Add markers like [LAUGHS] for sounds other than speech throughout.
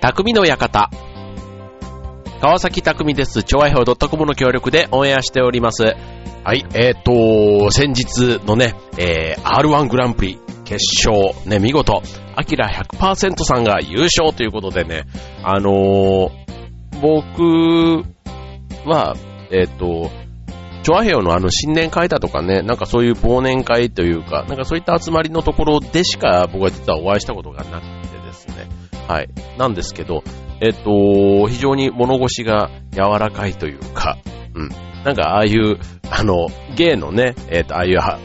匠の館。川崎匠です。超愛表 .com の協力でオンエアしております。はい、えっ、と、先日のね、えー、R1 グランプリ決勝、ね、見事、アキラ100%さんが優勝ということでね、あのー、僕は、えっ、と、チョアヘヨのあの新年会だとかね、なんかそういう忘年会というか、なんかそういった集まりのところでしか僕は実はお会いしたことがなく。はい。なんですけど、えっと、非常に物腰が柔らかいというか、うん。なんかああいう、あの、芸のね、えっと、ああいうは、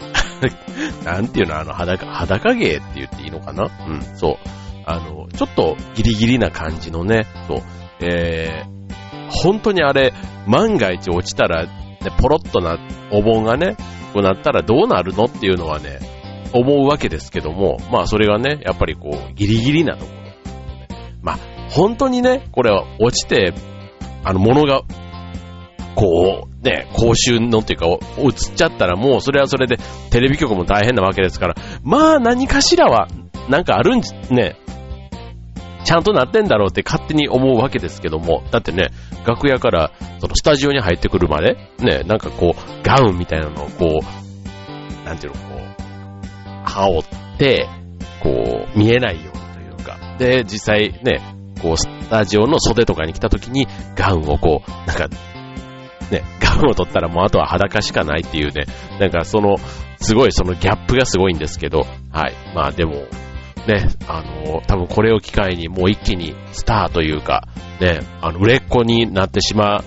[LAUGHS] なんていうの、あの、裸、裸芸って言っていいのかな？うん、そう。あの、ちょっとギリギリな感じのね、そう。えー、本当にあれ、万が一落ちたら、ね、ポロッとな、お盆がね、こうなったらどうなるの？っていうのはね、思うわけですけども、まあそれがね、やっぱりこう、ギリギリなとこ。まあ、本当にね、これは落ちて、あの、物が、こう、ね、公衆のっていうか、映っちゃったらもうそれはそれでテレビ局も大変なわけですから、まあ何かしらは、なんかあるんじ、ね、ちゃんとなってんだろうって勝手に思うわけですけども、だってね、楽屋から、そのスタジオに入ってくるまで、ね、なんかこう、ガウンみたいなのをこう、なんていうの、こう、羽織って、こう、見えないように、で、実際ね、こう、スタジオの袖とかに来た時に、ガウンをこう、なんか、ね、ガウンを取ったらもうあとは裸しかないっていうね、なんかその、すごいそのギャップがすごいんですけど、はい。まあでも、ね、あの、多分これを機会にもう一気にスターというか、ね、あの、売れっ子になってしまう。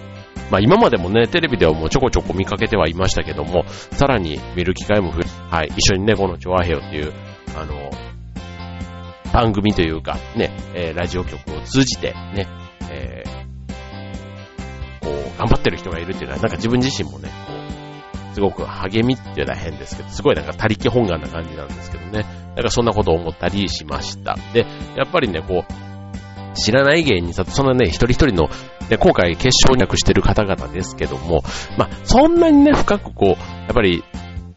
まあ今までもね、テレビではもうちょこちょこ見かけてはいましたけども、さらに見る機会も増え、はい、一緒にね、このチョアヘヨっていう、あの、番組というか、ね、えーラジオ局を通じて、ね、えーこう、頑張ってる人がいるっていうのは、なんか自分自身もね、こう、すごく励みっていうのは変ですけど、すごいなんか他力本願な感じなんですけどね。なんかそんなことを思ったりしました。で、やっぱりね、こう、知らない芸人さんと、そんなね、一人一人の、ね、今回決勝に役してる方々ですけども、まあ、そんなにね、深くこう、やっぱり、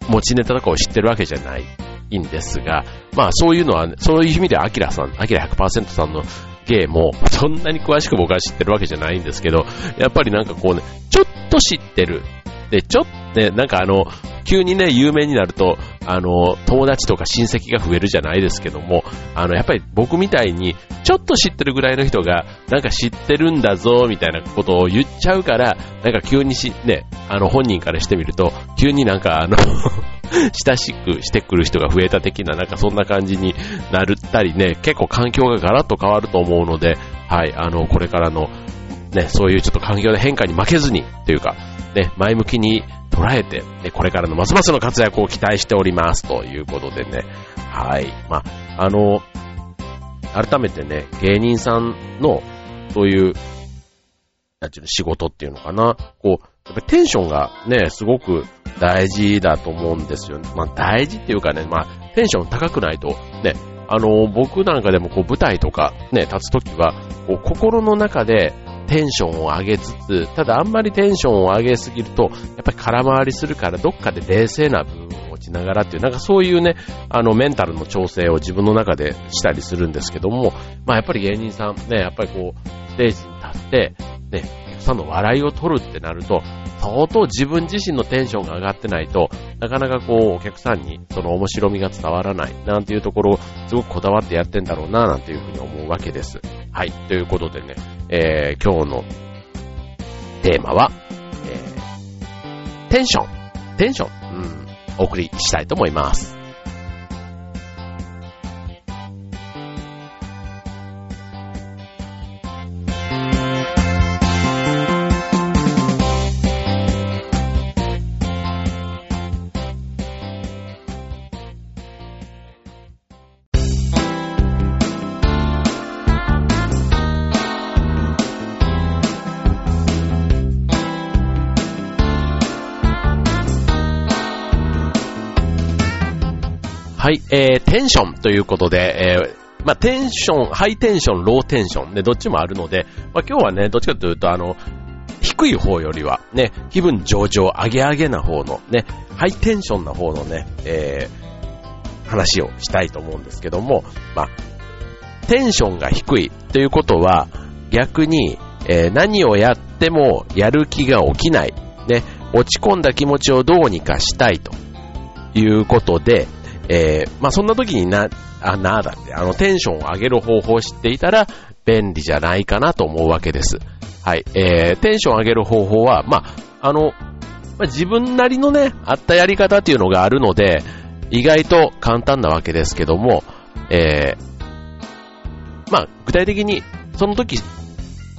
持ちネタとかを知ってるわけじゃないいんですが、まあ、そういうのは、そういう意味では、アキラさん、アキラ100%さんの芸も、そんなに詳しく僕は知ってるわけじゃないんですけど、やっぱりなんかこうね、ちょっと知ってる。で、ちょっとね、なんかあの、急にね、有名になると、あの、友達とか親戚が増えるじゃないですけども、あの、やっぱり僕みたいに、ちょっと知ってるぐらいの人が、なんか知ってるんだぞ、みたいなことを言っちゃうから、なんか急にし、ね、あの、本人からしてみると、急になんかあの、親しくしてくる人が増えた的な、なんかそんな感じになるったりね、結構環境がガラッと変わると思うので、はい、あの、これからの、ね、そういうちょっと環境の変化に負けずに、というか、ね、前向きに捉えて、ね、これからのますますの活躍を期待しております、ということでね、はい、まあ、あの、改めてね、芸人さんの、そういう、なんていうの、仕事っていうのかな、こう、っぱテンションがね、すごく大事だと思うんですよ。ねまあ大事っていうかね、まあテンション高くないと、ね、あの、僕なんかでもこう舞台とかね、立つときは、こう心の中でテンションを上げつつ、ただあんまりテンションを上げすぎると、やっぱり空回りするからどっかで冷静な部分を持ちながらっていう、なんかそういうね、あのメンタルの調整を自分の中でしたりするんですけども、まあやっぱり芸人さんね、やっぱりこう、ステージに立って、ね、さんの笑いを取るってなると、相当自分自身のテンションが上がってないと、なかなかこう、お客さんにその面白みが伝わらない、なんていうところをすごくこだわってやってんだろうな、なんていうふうに思うわけです。はい。ということでね、えー、今日のテーマは、えー、テンション。テンション。うん。お送りしたいと思います。はい、えー、テンションということで、えー、まあ、テンション、ハイテンション、ローテンション、ね、どっちもあるので、まあ、今日はね、どっちかというと、あの、低い方よりは、ね、気分上々、上げ上げな方の、ね、ハイテンションな方のね、えー、話をしたいと思うんですけども、まあ、テンションが低いということは、逆に、えー、何をやってもやる気が起きない。ね、落ち込んだ気持ちをどうにかしたいということで、えー、まあ、そんな時にな、あ、なあだって、あの、テンションを上げる方法を知っていたら、便利じゃないかなと思うわけです。はい。えー、テンションを上げる方法は、まあ、あの、まあ、自分なりのね、あったやり方っていうのがあるので、意外と簡単なわけですけども、えー、まあ、具体的に、その時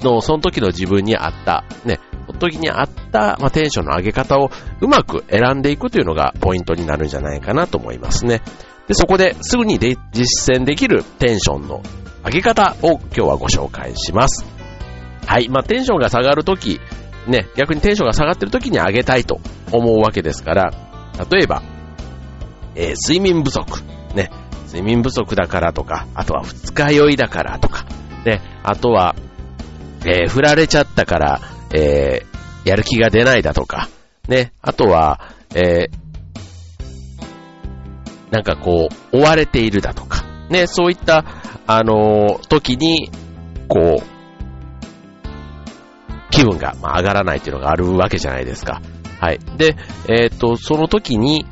の、その時の自分に合った、ね、時に合った、まあ、テンションの上げ方をうまく選んでいくというのがポイントになるんじゃないかなと思いますね。で、そこですぐにで実践できるテンションの上げ方を今日はご紹介します。はい。まあ、テンションが下がるとき、ね、逆にテンションが下がってるときに上げたいと思うわけですから、例えば、えー、睡眠不足。ね。睡眠不足だからとか、あとは二日酔いだからとか、ね。あとは、えー、振られちゃったから、えー、やる気が出ないだとか、ね。あとは、えー、なんかこう、追われているだとか、ね。そういった、あのー、時に、こう、気分が、まあ、上がらないっていうのがあるわけじゃないですか。はい。で、えっ、ー、と、その時に、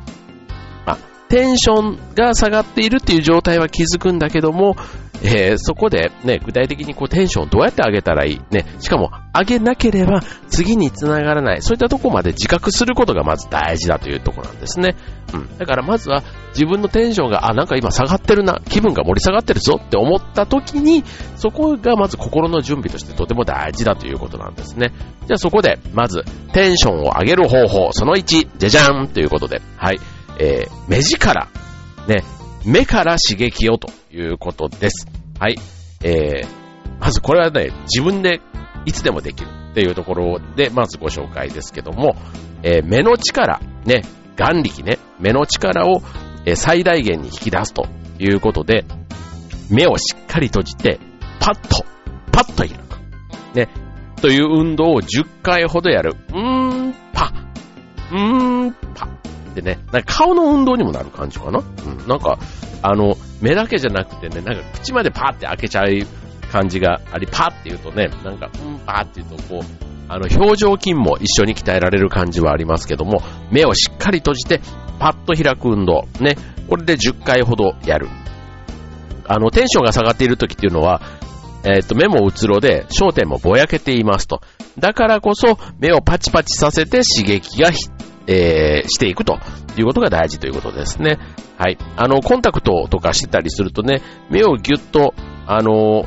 テンションが下がっているっていう状態は気づくんだけども、えー、そこでね、具体的にこうテンションをどうやって上げたらいい？ね、しかも上げなければ次につながらない、そういったとこまで自覚することがまず大事だというところなんですね。うん。だからまずは自分のテンションが、あ、なんか今下がってるな、気分が盛り下がってるぞって思った時に、そこがまず心の準備としてとても大事だということなんですね。じゃあそこで、まず、テンションを上げる方法、その1、じゃじゃんということで、はい。えー、目力。ね、目から刺激をということです。はい。えー、まずこれはね、自分でいつでもできるっていうところで、まずご紹介ですけども、えー、目の力、ね、眼力ね、目の力を最大限に引き出すということで、目をしっかり閉じて、パッと、パッと開く。ね、という運動を10回ほどやる。うーん、パ、うーん、パ。でね、なんか顔の運動にもなる感じかな？うん、なんか、あの、目だけじゃなくてね、なんか口までパーって開けちゃう感じがあり、パーって言うとね、なんか、うん、パーって言うとこう、あの、表情筋も一緒に鍛えられる感じはありますけども、目をしっかり閉じて、パッと開く運動。ね。これで10回ほどやる。あの、テンションが下がっている時っていうのは、えっ、ー、と、目もうつろで、焦点もぼやけていますと。だからこそ、目をパチパチさせて刺激が、えー、していくということが大事ということですね。はい。あの、コンタクトとかしてたりするとね、目をぎゅっと、あの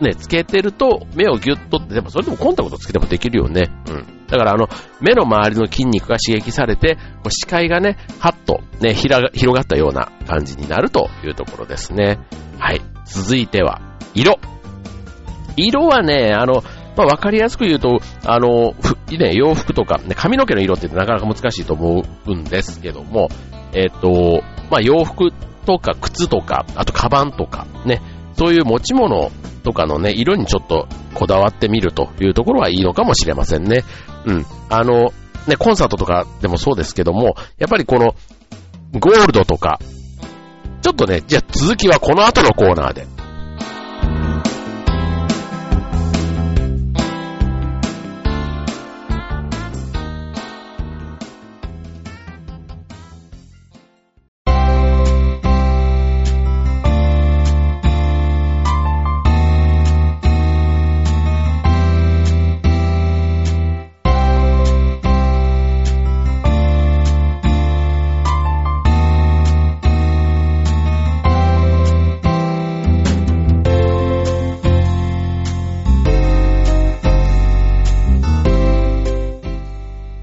ね、つけてると、目をぎゅっとって、でもそれでもコンタクトつけてもできるよね。うん。だからあの、目の周りの筋肉が刺激されて、こう視界がね、はっとね、広がったような感じになるというところですね。はい。続いては、色。色はね、あの、まあ、わかりやすく言うと、あの、ね、洋服とか、ね、髪の毛の色ってなかなか難しいと思うんですけども、えっ、ー、と、まあ、洋服とか靴とか、あとカバンとか、ね、そういう持ち物とかのね、色にちょっとこだわってみるというところはいいのかもしれませんね。うん。あの、ね、コンサートとかでもそうですけども、やっぱりこの、ゴールドとか、ちょっとね、じゃあ続きはこの後のコーナーで。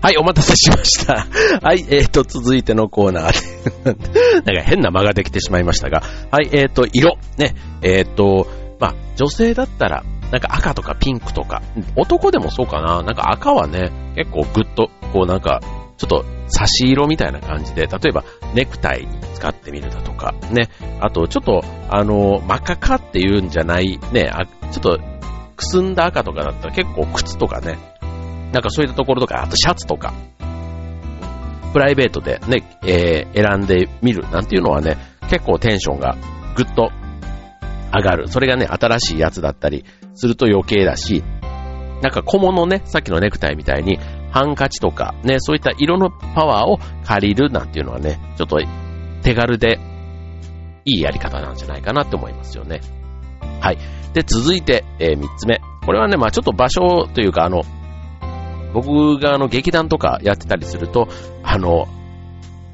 はい、お待たせしました。[LAUGHS] はい、えーと、続いてのコーナー。で [LAUGHS] なんか変な間ができてしまいましたが、はい、えーと、色。ね、えーと、まあ、女性だったら、なんか赤とかピンクとか、男でもそうかな、なんか赤はね、結構グッと、こうなんか、ちょっと差し色みたいな感じで、例えばネクタイに使ってみるだとか、ね、あとちょっと、あの、真っ赤かっていうんじゃない、ね、あちょっと、くすんだ赤とかだったら結構靴とかね、なんかそういったところとか、あとシャツとか、プライベートでね、えー、選んでみるなんていうのはね、結構テンションがぐっと上がる。それがね、新しいやつだったりすると余計だし、なんか小物ね、さっきのネクタイみたいに、ハンカチとか、ね、そういった色のパワーを借りるなんていうのはね、ちょっと手軽でいいやり方なんじゃないかなって思いますよね。はい。で、続いて、えー、3つ目。これはね、まあちょっと場所というか、あの、僕があの劇団とかやってたりすると、あの、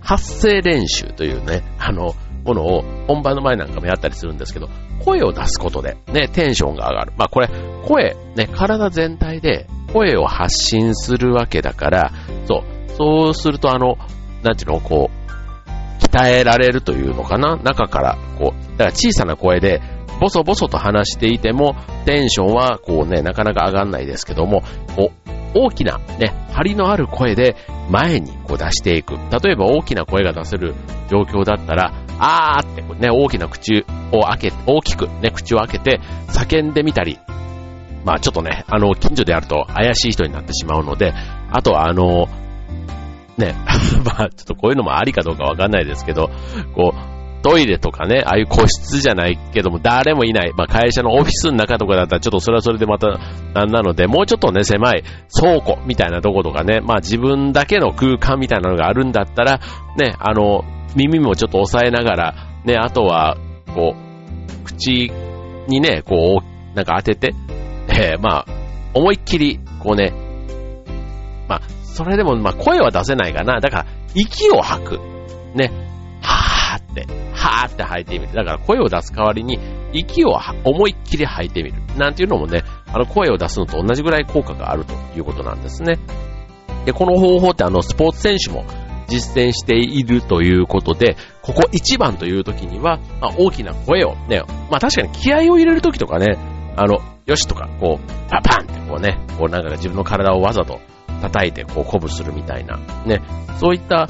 発声練習というね、あの、ものを本番の前なんかもやったりするんですけど、声を出すことでね、テンションが上がる。まあこれ、声、ね、体全体で声を発信するわけだから、そう、そうするとあの、なんていうの、こう、鍛えられるというのかな？中から、こう、だから小さな声で、ボソボソと話していても、テンションはこうね、なかなか上がんないですけども、こ、大きなね、張りのある声で前にこう出していく。例えば大きな声が出せる状況だったら、あーってね、大きな口を開け、大きくね、口を開けて叫んでみたり、まあちょっとね、あの、近所でやると怪しい人になってしまうので、あとはあの、ね、[LAUGHS] まあちょっとこういうのもありかどうかわかんないですけど、こう、トイレとかね、ああいう個室じゃないけども、誰もいない。まあ、会社のオフィスの中とかだったら、ちょっとそれはそれでまた、なんなので、もうちょっとね、狭い倉庫みたいなとことかね、まあ、自分だけの空間みたいなのがあるんだったら、ね、あの、耳もちょっと押さえながら、ね、あとは、こう、口にね、こう、なんか当てて、えー、まあ、思いっきり、こうね、まあ、それでも、まあ、声は出せないかな。だから、息を吐く。ね、って、はーって吐いてみる。だから声を出す代わりに、息を思いっきり吐いてみる。なんていうのもね、あの声を出すのと同じぐらい効果があるということなんですね。で、この方法ってあの、スポーツ選手も実践しているということで、ここ一番という時には、まあ、大きな声をね、まあ確かに気合を入れる時とかね、あの、よしとか、こう、パパンってこうね、こうなんか自分の体をわざと叩いてこう鼓舞するみたいな、ね、そういった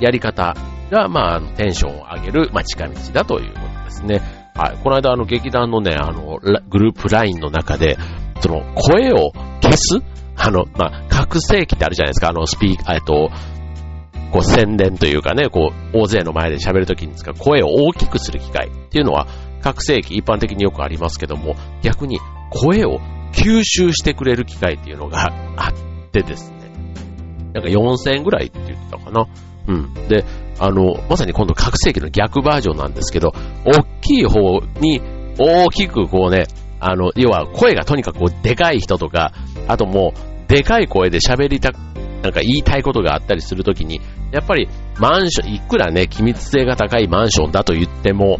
やり方が、まあ、テンションを上げる、まあ、近道だということですね。はい。この間、あの、劇団のね、あの、グループラインの中で、その、声を消す？あの、まあ、覚醒器ってあるじゃないですか。あの、スピーカー、えっと、こう、宣伝というかね、こう、大勢の前で喋るときに使う声を大きくする機械っていうのは、覚醒器一般的によくありますけども、逆に声を吸収してくれる機械っていうのがあってですね。なんか4000円ぐらいって言ってたかな。うん。で、あの、まさに今度覚醒器の逆バージョンなんですけど、大きい方に大きくこうね、あの、要は声がとにかくこうでかい人とか、あともう、でかい声で喋りた、なんか言いたいことがあったりするときに、やっぱりマンション、いくらね、機密性が高いマンションだと言っても、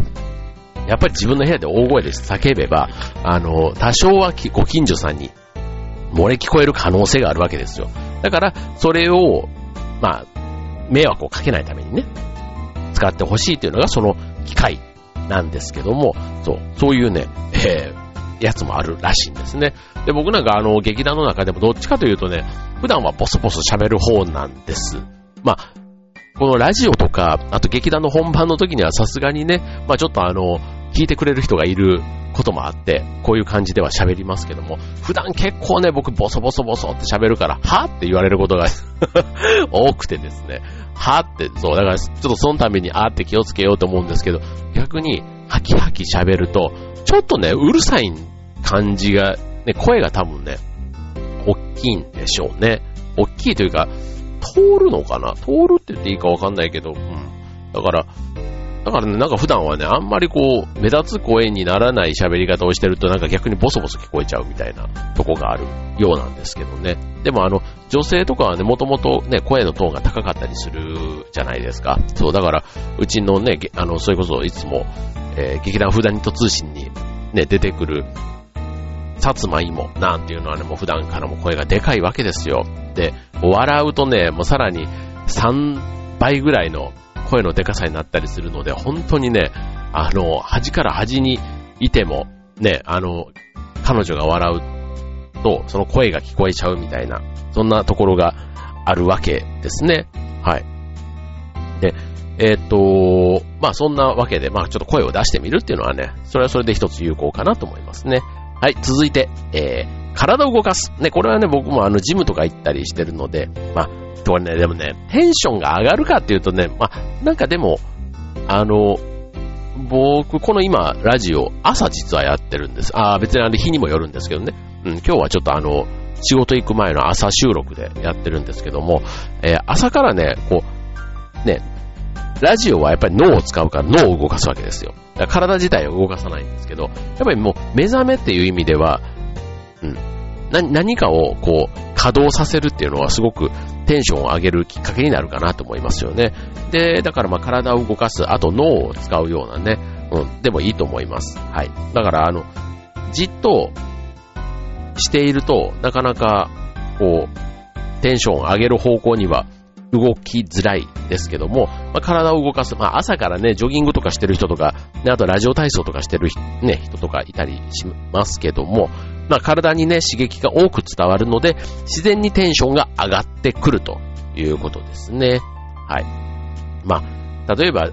やっぱり自分の部屋で大声で叫べば、あの、多少はご近所さんに漏れ聞こえる可能性があるわけですよ。だから、それを、まあ、迷惑をかけないためにね、使ってほしいというのがその機械なんですけども、そう、そういうね、えー、やつもあるらしいんですね。で、僕なんかあの、劇団の中でもどっちかというとね、普段はボソボソ喋る方なんです。まあ、このラジオとか、あと劇団の本番の時にはさすがにね、まあちょっとあの、聞いてくれる人がいることもあって、こういう感じでは喋りますけども、普段結構ね、僕ボソボソボソって喋るから、はって言われることが [LAUGHS] 多くてですね、はって、そう、だからちょっとそのためにあって気をつけようと思うんですけど、逆に、ハキハキ喋ると、ちょっとね、うるさい感じが、ね、声が多分ね、大きいんでしょうね。大きいというか、通るのかな？通るって言っていいかわかんないけど、うん。だから、だからね、なんか普段はね、あんまりこう、目立つ声にならない喋り方をしてると、なんか逆にボソボソ聞こえちゃうみたいなとこがあるようなんですけどね。でもあの、女性とかはね、もともとね、声のトーンが高かったりするじゃないですか。そう、だから、うちのね、あの、それこそいつも、えー、劇団フーダニット通信にね、出てくる、薩摩芋なんていうのはね、もう普段からも声がでかいわけですよ。で、笑うとね、もうさらに3倍ぐらいの声のでかさになったりするので、本当にね、あの、端から端にいても、ね、あの、彼女が笑うと、その声が聞こえちゃうみたいな、そんなところがあるわけですね。はい。で、えー、っと、まあそんなわけで、まあちょっと声を出してみるっていうのはね、それはそれで一つ有効かなと思いますね。はい、続いて、えー、体を動かす。ね、これはね、僕もあの、ジムとか行ったりしてるので、まあ、これね、でもね、テンションが上がるかっていうとね、まあ、なんかでも、あの、僕、この今、ラジオ、朝実はやってるんです。ああ、別にあの日にもよるんですけどね。うん、今日はちょっとあの、仕事行く前の朝収録でやってるんですけども、えー、朝からね、こう、ね、ラジオはやっぱり脳を使うから脳を動かすわけですよ。体自体を動かさないんですけど、やっぱりもう目覚めっていう意味では、うん、何かをこう稼働させるっていうのはすごくテンションを上げるきっかけになるかなと思いますよね。で、だからまあ体を動かす、あと脳を使うようなね、うん、でもいいと思います。はい。だからあの、じっとしていると、なかなかこう、テンションを上げる方向には動きづらいですけども、まあ、体を動かす、まあ、朝からね、ジョギングとかしてる人とか、ね、あとラジオ体操とかしてる、ね、人とかいたりしますけども、まあ、体にね、刺激が多く伝わるので、自然にテンションが上がってくるということですね。はい。まあ、例えば、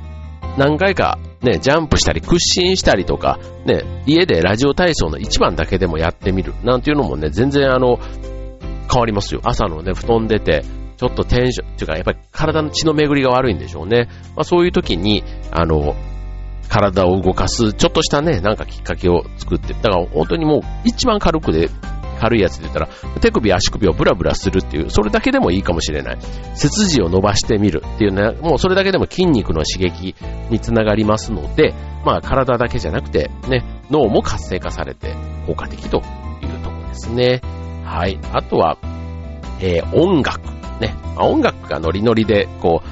何回かね、ジャンプしたり屈伸したりとか、ね、家でラジオ体操の一番だけでもやってみるなんていうのもね、全然あの、変わりますよ。朝のね、布団出て、ちょっとテンション、っていうか、やっぱり体の血の巡りが悪いんでしょうね。まあそういう時に、あの、体を動かす、ちょっとしたね、なんかきっかけを作って、だから本当にもう一番軽くで、軽いやつで言ったら、手首、足首をブラブラするっていう、それだけでもいいかもしれない。背筋を伸ばしてみるっていうね、もうそれだけでも筋肉の刺激につながりますので、まあ体だけじゃなくて、ね、脳も活性化されて効果的というところですね。はい。あとは、えー、音楽。ね。音楽がノリノリで、こう、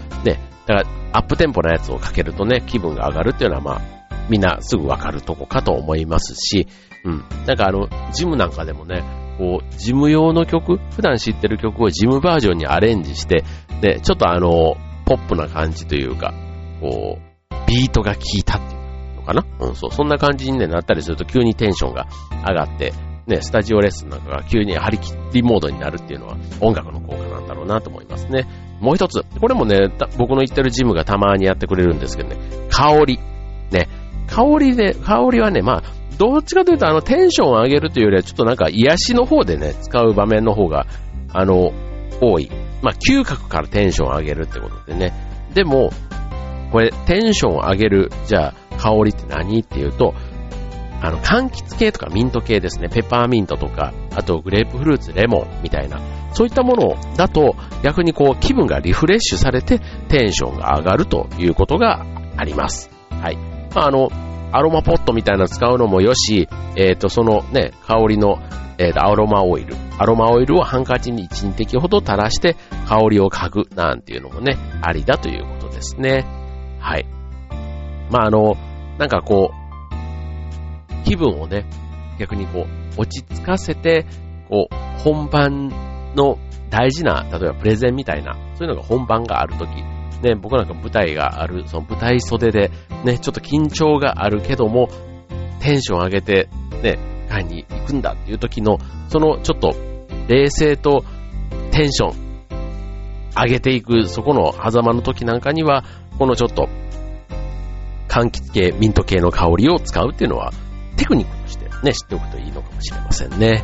だから、アップテンポなやつをかけるとね、気分が上がるっていうのは、まあ、みんなすぐわかるとこかと思いますし、うん。なんかあの、ジムなんかでもね、こう、ジム用の曲、普段知ってる曲をジムバージョンにアレンジして、で、ちょっとあの、ポップな感じというか、こう、ビートが効いたっていうのかな？うん、そう、そんな感じに、ね、なったりすると急にテンションが上がって、ね、スタジオレッスンなんかが急に張り切りモードになるっていうのは音楽の効果なんだろうなと思いますね。もう一つ、これもね、僕の行ってるジムがたまにやってくれるんですけどね、香り。ね、香りで、香りはね、まあ、どっちかというと、あの、テンションを上げるというよりは、ちょっとなんか、癒しの方でね、使う場面の方が、あの、多い。まあ、嗅覚からテンションを上げるってことでね。でも、これ、テンションを上げる、じゃあ、香りって何っていうと、あの、柑橘系とかミント系ですね。ペパーミントとか、あとグレープフルーツ、レモンみたいな、そういったものだと、逆にこう、気分がリフレッシュされて、テンションが上がるということがあります。はい。まあ、あの、アロマポットみたいなの使うのもよし、えっ、ー、と、そのね、香りの、えっ、ー、と、アロマオイル。アロマオイルをハンカチに1、滴ほど垂らして香りを嗅ぐなんていうのもね、ありだということですね。はい。まあ、あの、なんかこう、気分をね、逆にこう、落ち着かせて、こう、本番の大事な、例えばプレゼンみたいな、そういうのが本番があるとき、ね、僕なんか舞台がある、その舞台袖で、ね、ちょっと緊張があるけども、テンション上げて、ね、会に行くんだっていう時の、そのちょっと、冷静とテンション上げていく、そこの狭間の時なんかには、このちょっと、柑橘系、ミント系の香りを使うっていうのは、テクニックとしてね、知っておくといいのかもしれませんね。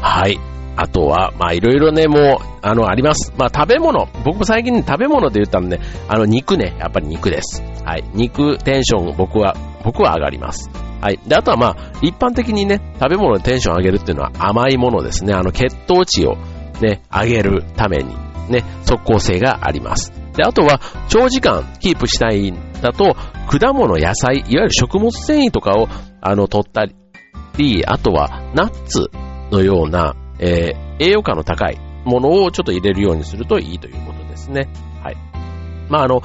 はい。あとは、まあいろいろね、もう、あの、あります。まあ食べ物。僕も最近、食べ物で言ったらね、あの肉ね、やっぱり肉です。はい。肉テンション、僕は、僕は上がります。はい。で、あとはまあ、一般的にね、食べ物でテンション上げるっていうのは甘いものですね。あの、血糖値をね、上げるために、ね、即効性があります。で、あとは、長時間キープしたいんだと、果物、野菜、いわゆる食物繊維とかを、あの、取ったり、あとは、ナッツのような、えー、栄養価の高いものをちょっと入れるようにするといいということですね。はい。まあ、あの、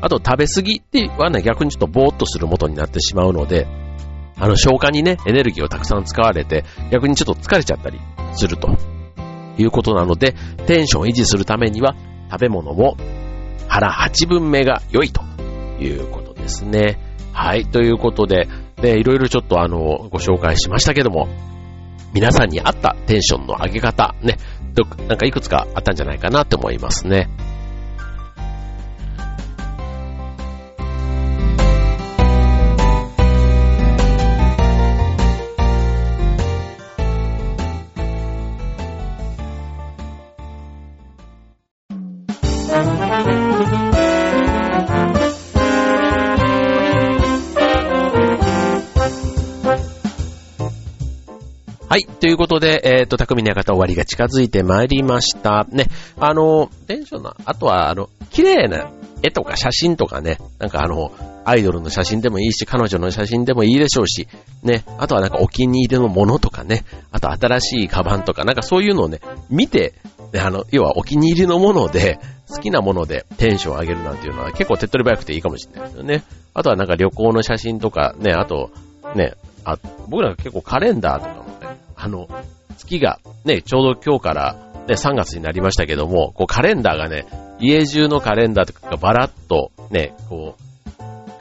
あと食べ過ぎってはね、逆にちょっとぼーっとするもとになってしまうので、あの、消化にね、エネルギーをたくさん使われて、逆にちょっと疲れちゃったりするということなので、テンションを維持するためには、食べ物も腹8分目が良いということですね。はい、ということで、で、いろいろちょっとあの、ご紹介しましたけども、皆さんに合ったテンションの上げ方、ね、なんかいくつかあったんじゃないかなって思いますね。はい。ということで、えっ、ー、と、匠の館終わりが近づいてまいりました。ね。あの、テンションな、あとは、あの、綺麗な絵とか写真とかね、なんかあの、アイドルの写真でもいいし、彼女の写真でもいいでしょうし、ね、あとはなんかお気に入りのものとかね、あと新しいカバンとか、なんかそういうのをね、見て、あの、要はお気に入りのもので、好きなものでテンションを上げるなんていうのは結構手っ取り早くていいかもしれないですよね。あとはなんか旅行の写真とか、ね、あと、ね、あ僕ら結構カレンダーとかも、あの、月がね、ちょうど今日からね、3月になりましたけども、こうカレンダーがね、家中のカレンダーとかがバラッとね、こう、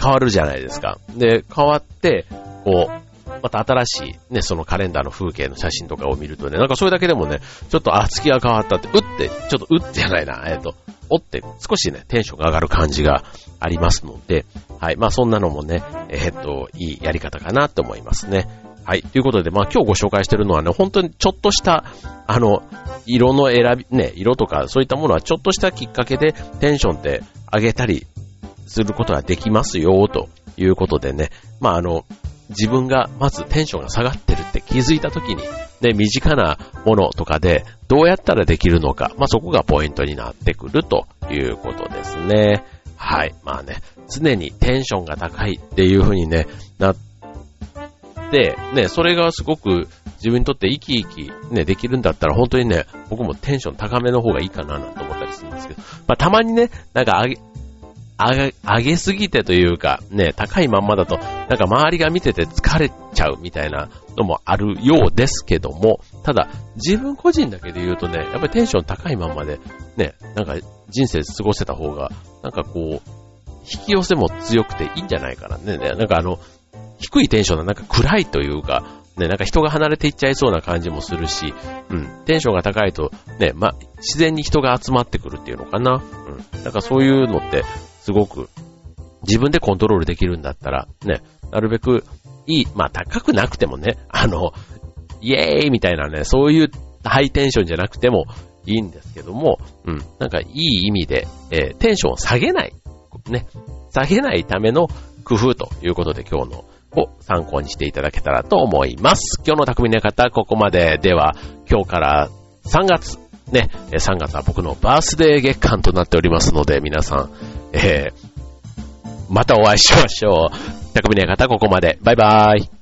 変わるじゃないですか。で、変わって、こう、また新しいね、そのカレンダーの風景の写真とかを見るとね、なんかそれだけでもね、ちょっと、あ、月が変わったって、うって、ちょっとうってじゃないな、[LAUGHS] えっ、ー、と、おって少しね、テンションが上がる感じがありますので、はい。まあそんなのもね、えっ、と、いいやり方かなって思いますね。はい。ということで、まあ今日ご紹介してるのはね、本当にちょっとした、あの、色の選び、ね、色とかそういったものはちょっとしたきっかけでテンションって上げたりすることができますよ、ということでね。まああの、自分がまずテンションが下がってるって気づいた時に、ね、身近なものとかでどうやったらできるのか、まあそこがポイントになってくるということですね。はい。まあね、常にテンションが高いっていう風にね、なっ、ね、それがすごく自分にとって生き生きね、できるんだったら本当にね、僕もテンション高めの方がいいかななんて思ったりするんですけど、まあたまにね、なんか上げ、上げ、上げすぎてというか、ね、高いまんまだと、なんか周りが見てて疲れちゃうみたいなのもあるようですけども、ただ、自分個人だけで言うとね、やっぱりテンション高いまんまで、ね、なんか人生過ごせた方が、なんかこう、引き寄せも強くていいんじゃないかなね。なんかあの、低いテンションな、なんか暗いというか、ね、なんか人が離れていっちゃいそうな感じもするし、うん、テンションが高いと、ね、ま、自然に人が集まってくるっていうのかな。うん、なんかそういうのって、すごく、自分でコントロールできるんだったら、ね、なるべく、いい、まあ高くなくてもね、あの、イエーイみたいなね、そういうハイテンションじゃなくてもいいんですけども、うん、なんかいい意味で、えー、テンションを下げない、ね、下げないための工夫ということで今日のを参考にしていただけたらと思います。今日の匠の方、ここまででは、今日から3月、ね、3月は僕のバースデー月間となっておりますので、皆さん、えー、またお会いしましょう。匠の方、ここまで。バイバーイ。